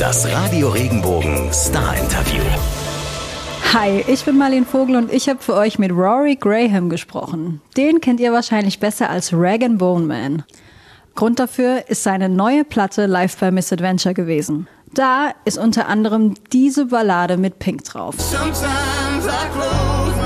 Das Radio Regenbogen Star Interview. Hi, ich bin Marlene Vogel und ich habe für euch mit Rory Graham gesprochen. Den kennt ihr wahrscheinlich besser als Rag and Bone Man. Grund dafür ist seine neue Platte Live by Misadventure gewesen. Da ist unter anderem diese Ballade mit Pink drauf. Sometimes I close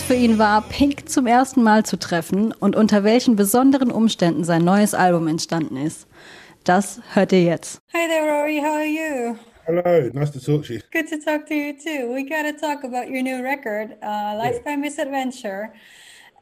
es für ihn war, Pink zum ersten Mal zu treffen und unter welchen besonderen Umständen sein neues Album entstanden ist. Das hört ihr jetzt. Hi there, Rory. How are you? Hello, nice to talk to you. Good to talk to you too. We got to talk about your new record, uh, Life by Misadventure.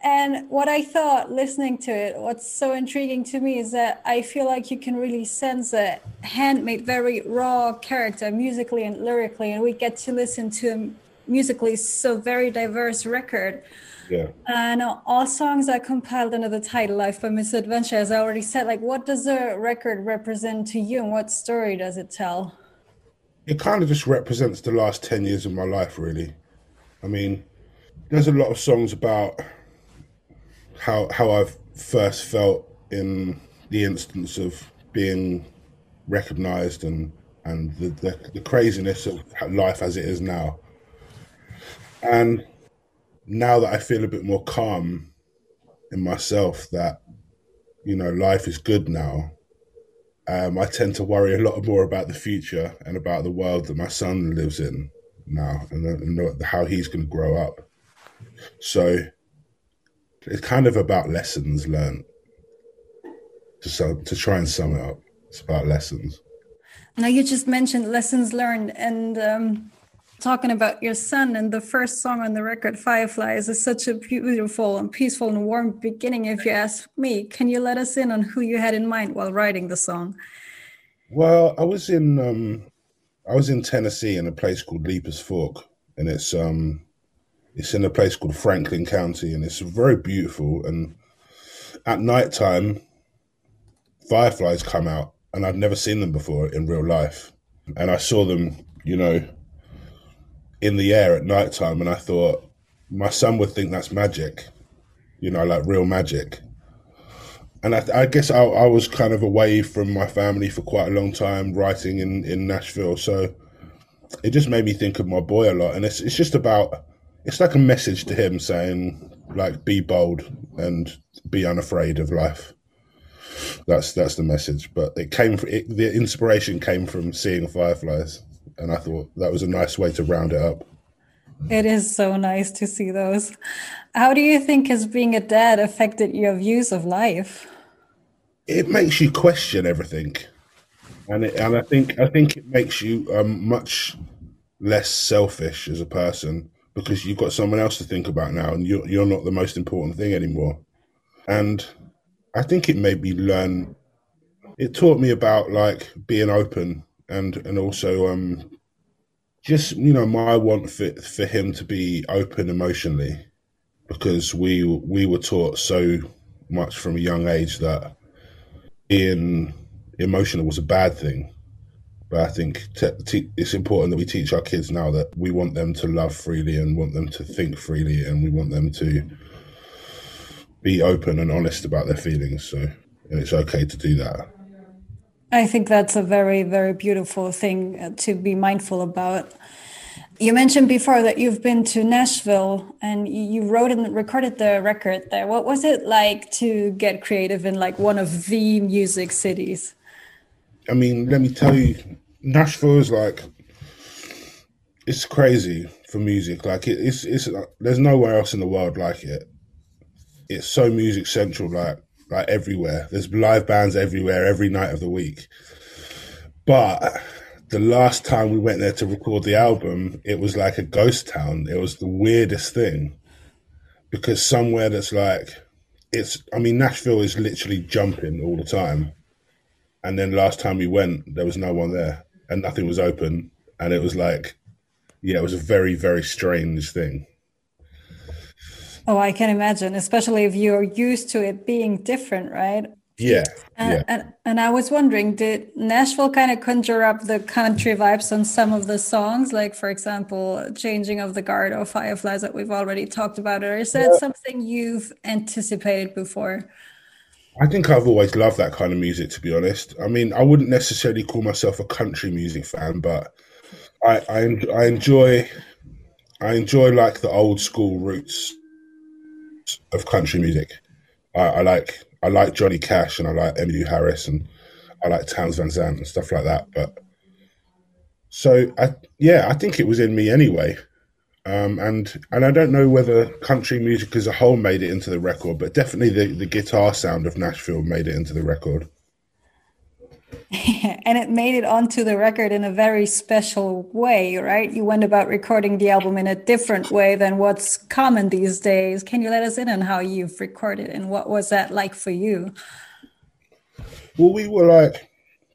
And what I thought listening to it, what's so intriguing to me is that I feel like you can really sense a handmade, very raw character musically and lyrically. And we get to listen to a musically so very diverse record. Yeah. And all songs are compiled under the title Life by Misadventure. As I already said, like what does the record represent to you and what story does it tell? It kind of just represents the last 10 years of my life, really. I mean, there's a lot of songs about how how I've first felt in the instance of being recognized and and the, the, the craziness of life as it is now. And now that I feel a bit more calm in myself that, you know, life is good now, um, I tend to worry a lot more about the future and about the world that my son lives in now and, and how he's going to grow up. So it's kind of about lessons learned. To, sum, to try and sum it up, it's about lessons. Now you just mentioned lessons learned and um, talking about your son and the first song on the record, Fireflies, is such a beautiful and peaceful and warm beginning. If you ask me, can you let us in on who you had in mind while writing the song? Well, I was in um, I was in Tennessee in a place called Leiper's Fork, and it's um, it's in a place called Franklin County, and it's very beautiful. And at night time, fireflies come out, and I'd never seen them before in real life. And I saw them, you know, in the air at night time, and I thought my son would think that's magic, you know, like real magic. And I, I guess I, I was kind of away from my family for quite a long time, writing in, in Nashville. So it just made me think of my boy a lot. And it's it's just about it's like a message to him saying like be bold and be unafraid of life. That's that's the message. But it came from it, the inspiration came from seeing fireflies, and I thought that was a nice way to round it up. It is so nice to see those. How do you think has being a dad affected your views of life? It makes you question everything, and it, and I think I think it makes you um, much less selfish as a person because you've got someone else to think about now, and you're you're not the most important thing anymore. And I think it made me learn. It taught me about like being open and and also um just you know my want for for him to be open emotionally because we we were taught so much from a young age that being emotional was a bad thing. But I think te- te- it's important that we teach our kids now that we want them to love freely and want them to think freely and we want them to be open and honest about their feelings. So and it's okay to do that. I think that's a very, very beautiful thing uh, to be mindful about. You mentioned before that you've been to Nashville and you wrote and recorded the record there. What was it like to get creative in like one of the music cities? I mean, let me tell you, Nashville is like it's crazy for music. Like it, it's it's there's nowhere else in the world like it. It's so music central, like like everywhere. There's live bands everywhere every night of the week. But the last time we went there to record the album, it was like a ghost town. It was the weirdest thing because somewhere that's like it's. I mean, Nashville is literally jumping all the time. And then last time we went, there was no one there, and nothing was open, and it was like, yeah, it was a very very strange thing. Oh, I can imagine, especially if you're used to it being different, right? Yeah, And, yeah. and, and I was wondering, did Nashville kind of conjure up the country vibes on some of the songs? Like, for example, Changing of the Guard or Fireflies that we've already talked about? Or is that something you've anticipated before? I think I've always loved that kind of music, to be honest. I mean, I wouldn't necessarily call myself a country music fan, but I, I, I enjoy, I enjoy like the old school roots of country music. I, I like, I like Johnny Cash and I like Emmylou Harris and I like Townes Van Zandt and stuff like that. But so I, yeah, I think it was in me anyway. Um, and and I don't know whether country music as a whole made it into the record, but definitely the, the guitar sound of Nashville made it into the record. And it made it onto the record in a very special way, right? You went about recording the album in a different way than what's common these days. Can you let us in on how you've recorded and what was that like for you? Well, we were like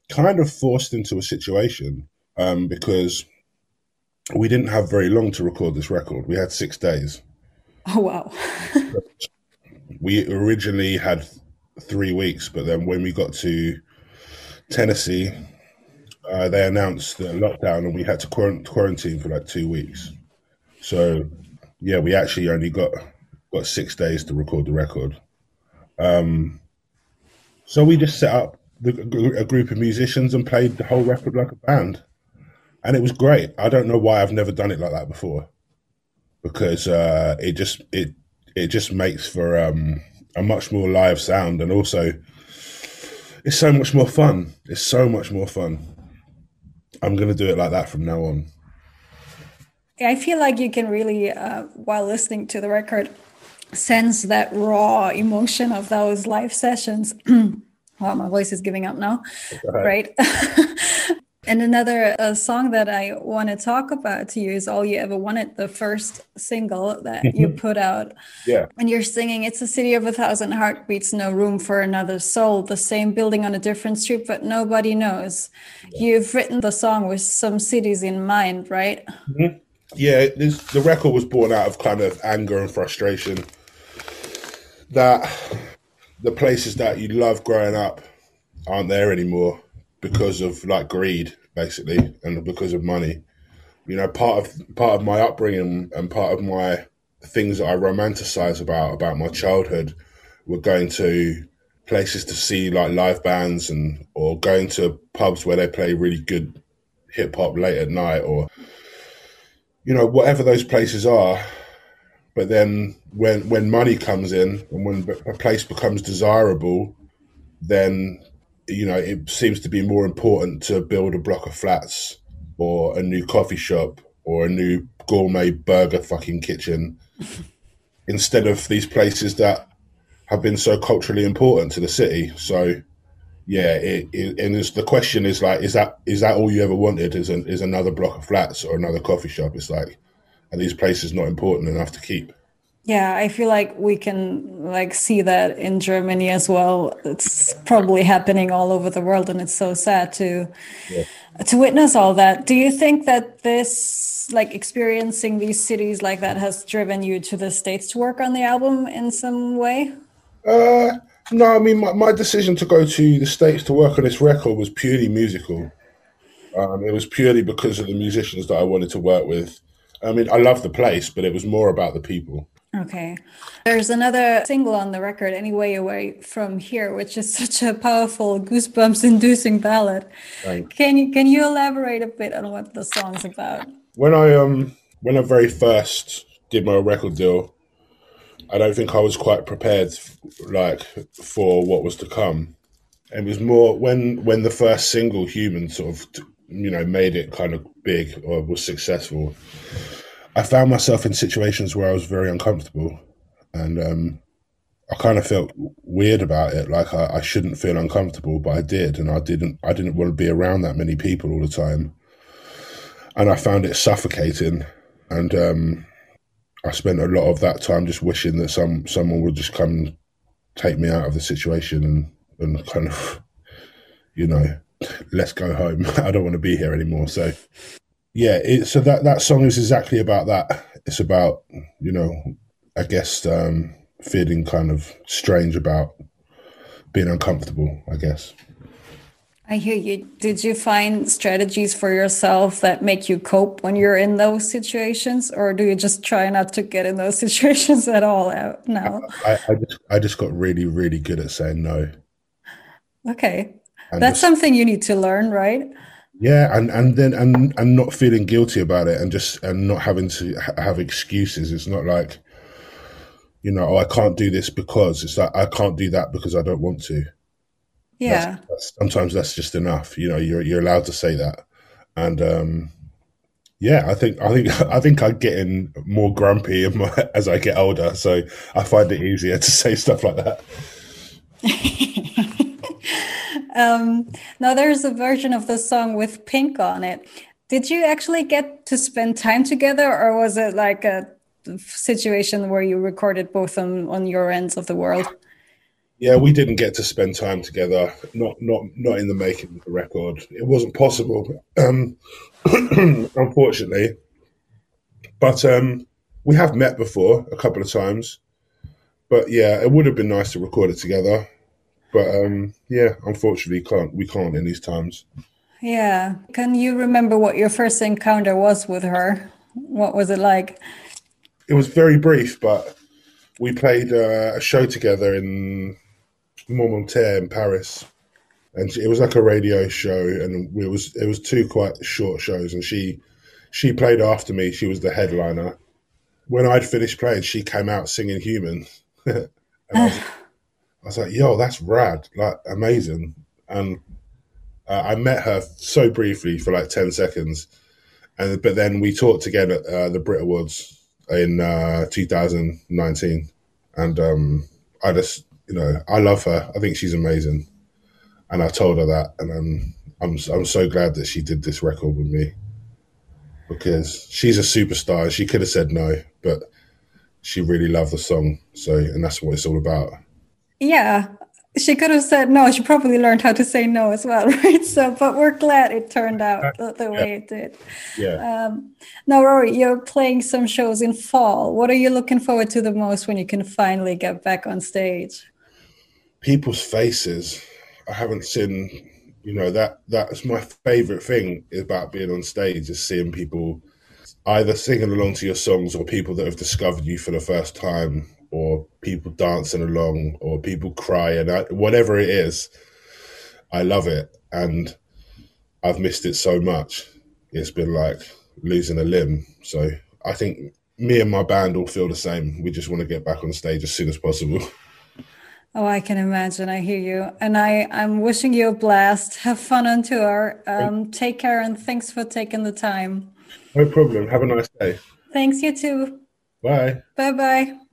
kind of forced into a situation um, because we didn't have very long to record this record. We had six days. Oh, wow. We originally had three weeks, but then when we got to Tennessee, uh, they announced the lockdown and we had to quarantine for like two weeks. So, yeah, we actually only got got six days to record the record. Um, so we just set up the, a group of musicians and played the whole record like a band, and it was great. I don't know why I've never done it like that before, because uh, it just it it just makes for um, a much more live sound, and also it's so much more fun. It's so much more fun. I'm gonna do it like that from now on. I feel like you can really, uh, while listening to the record, sense that raw emotion of those live sessions. wow, my voice is giving up now, right? and another uh, song that I want to talk about to you is All You Ever Wanted, the first single that you put out. Yeah. And you're singing, It's a city of a thousand heartbeats, no room for another soul, the same building on a different street, but nobody knows. You've written the song with some cities in mind, right? yeah, this, the record was born out of kind of anger and frustration that the places that you love growing up aren't there anymore because of like greed, basically, and because of money. You know, part of part of my upbringing and part of my things that I romanticize about about my childhood were going to places to see like live bands and or going to pubs where they play really good hip hop late at night or you know whatever those places are but then when when money comes in and when a place becomes desirable then you know it seems to be more important to build a block of flats or a new coffee shop or a new gourmet burger fucking kitchen instead of these places that have been so culturally important to the city. So yeah it, it and it's, the question is like is that is that all you ever wanted is an, is another block of flats or another coffee shop? It's like are these places not important enough to keep Yeah, I feel like we can like see that in Germany as well. It's probably happening all over the world, and it's so sad to to witness all that. Do you think that this like experiencing these cities like that has driven you to the states to work on the album in some way? Uh, no, I mean my, my decision to go to the states to work on this record was purely musical. Um, it was purely because of the musicians that I wanted to work with. I mean, I love the place, but it was more about the people. Okay. There's another single on the record, Anywhere Away From Here, which is such a powerful goosebumps inducing ballad. Thanks. Can you can you elaborate a bit on what the song's about? When I um when I very first did my record deal, I don't think I was quite prepared, like for what was to come. It was more when when the first single, "Human," sort of you know made it kind of big or was successful. I found myself in situations where I was very uncomfortable, and um, I kind of felt weird about it. Like I, I shouldn't feel uncomfortable, but I did, and I didn't. I didn't want to be around that many people all the time, and I found it suffocating. And um, I spent a lot of that time just wishing that some someone would just come take me out of the situation and and kind of, you know, let's go home. I don't want to be here anymore. So yeah, it, so that that song is exactly about that. It's about you know, I guess um, feeling kind of strange about being uncomfortable, I guess. I hear you. Did you find strategies for yourself that make you cope when you're in those situations, or do you just try not to get in those situations at all out now? I, I just I just got really really good at saying no. Okay, And that's just- something you need to learn, right? Yeah, and and then and and not feeling guilty about it, and just and not having to ha- have excuses. It's not like, you know, oh, I can't do this because it's like I can't do that because I don't want to. Yeah. That's, sometimes that's just enough. You know, you're you're allowed to say that, and um, yeah, I think I think I think I'm getting more grumpy my, as I get older, so I find it easier to say stuff like that. Um, now there's a version of the song with Pink on it. Did you actually get to spend time together, or was it like a situation where you recorded both on on your ends of the world? Yeah, we didn't get to spend time together. Not not not in the making of the record. It wasn't possible, um, unfortunately. But um, we have met before a couple of times. But yeah, it would have been nice to record it together. But um, yeah, unfortunately, can't we can't in these times. Yeah. Can you remember what your first encounter was with her? What was it like? It was very brief, but we played uh, a show together in Montmartre in Paris, and it was like a radio show, and it was it was two quite short shows, and she she played after me. She was the headliner. When I'd finished playing, she came out singing "Human," and I was, I was like, "Yo, that's rad! Like amazing!" And uh, I met her so briefly for like ten seconds, and but then we talked again at uh, the Brit Awards in uh, 2019, and um, I just you know I love her. I think she's amazing, and I told her that, and I'm I'm I'm so glad that she did this record with me because she's a superstar. She could have said no, but she really loved the song. So, and that's what it's all about. Yeah. She could have said no. She probably learned how to say no as well, right? So, but we're glad it turned out the, the way it did. Yeah. Um, now, Rory, you're playing some shows in fall. What are you looking forward to the most when you can finally get back on stage? people's faces. I haven't seen, you know, that that's my favorite thing about being on stage is seeing people either singing along to your songs or people that have discovered you for the first time or people dancing along or people crying, I- whatever it is. I love it and I've missed it so much. It's been like losing a limb. So I think me and my band all feel the same. We just want to get back on stage as soon as possible. Oh, I can imagine. I hear you. And I, I'm wishing you a blast. Have fun on tour. Um, take care and thanks for taking the time. No problem. Have a nice day. Thanks, you too. Bye. Bye bye.